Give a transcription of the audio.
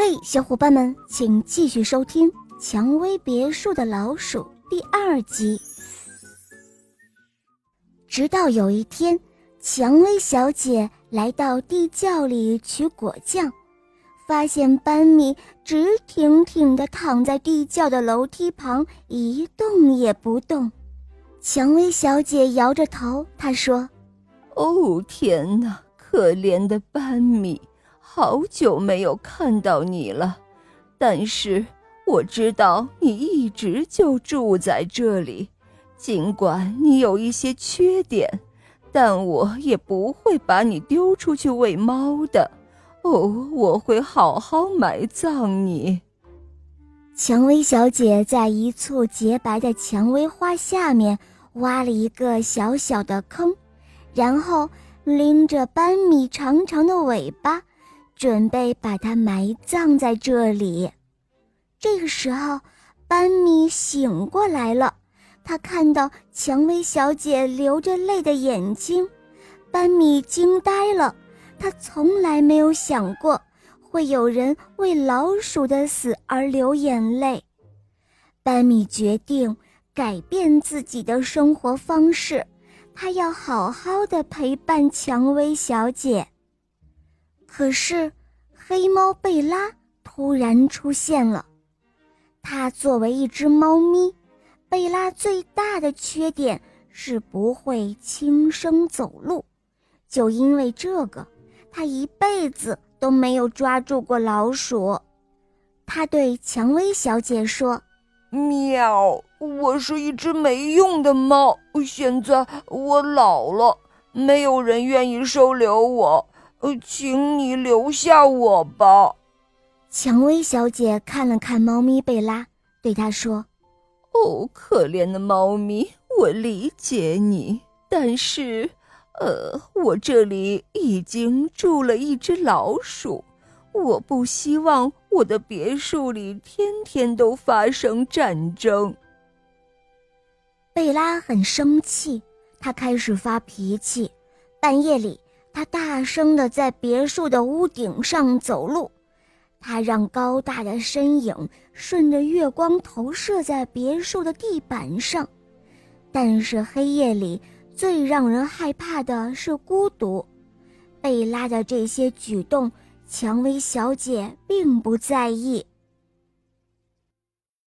嘿，小伙伴们，请继续收听《蔷薇别墅的老鼠》第二集。直到有一天，蔷薇小姐来到地窖里取果酱，发现班米直挺挺地躺在地窖的楼梯旁，一动也不动。蔷薇小姐摇着头，她说：“哦，天哪，可怜的班米！”好久没有看到你了，但是我知道你一直就住在这里。尽管你有一些缺点，但我也不会把你丢出去喂猫的。哦，我会好好埋葬你。蔷薇小姐在一簇洁白的蔷薇花下面挖了一个小小的坑，然后拎着斑米长长的尾巴。准备把它埋葬在这里。这个时候，班米醒过来了，他看到蔷薇小姐流着泪的眼睛，班米惊呆了。他从来没有想过会有人为老鼠的死而流眼泪。班米决定改变自己的生活方式，他要好好的陪伴蔷薇小姐。可是，黑猫贝拉突然出现了。它作为一只猫咪，贝拉最大的缺点是不会轻声走路。就因为这个，它一辈子都没有抓住过老鼠。它对蔷薇小姐说：“喵，我是一只没用的猫，现在我老了，没有人愿意收留我。”呃，请你留下我吧。蔷薇小姐看了看猫咪贝拉，对她说：“哦，可怜的猫咪，我理解你。但是，呃，我这里已经住了一只老鼠，我不希望我的别墅里天天都发生战争。”贝拉很生气，她开始发脾气。半夜里。他大声地在别墅的屋顶上走路，他让高大的身影顺着月光投射在别墅的地板上。但是黑夜里最让人害怕的是孤独。贝拉的这些举动，蔷薇小姐并不在意。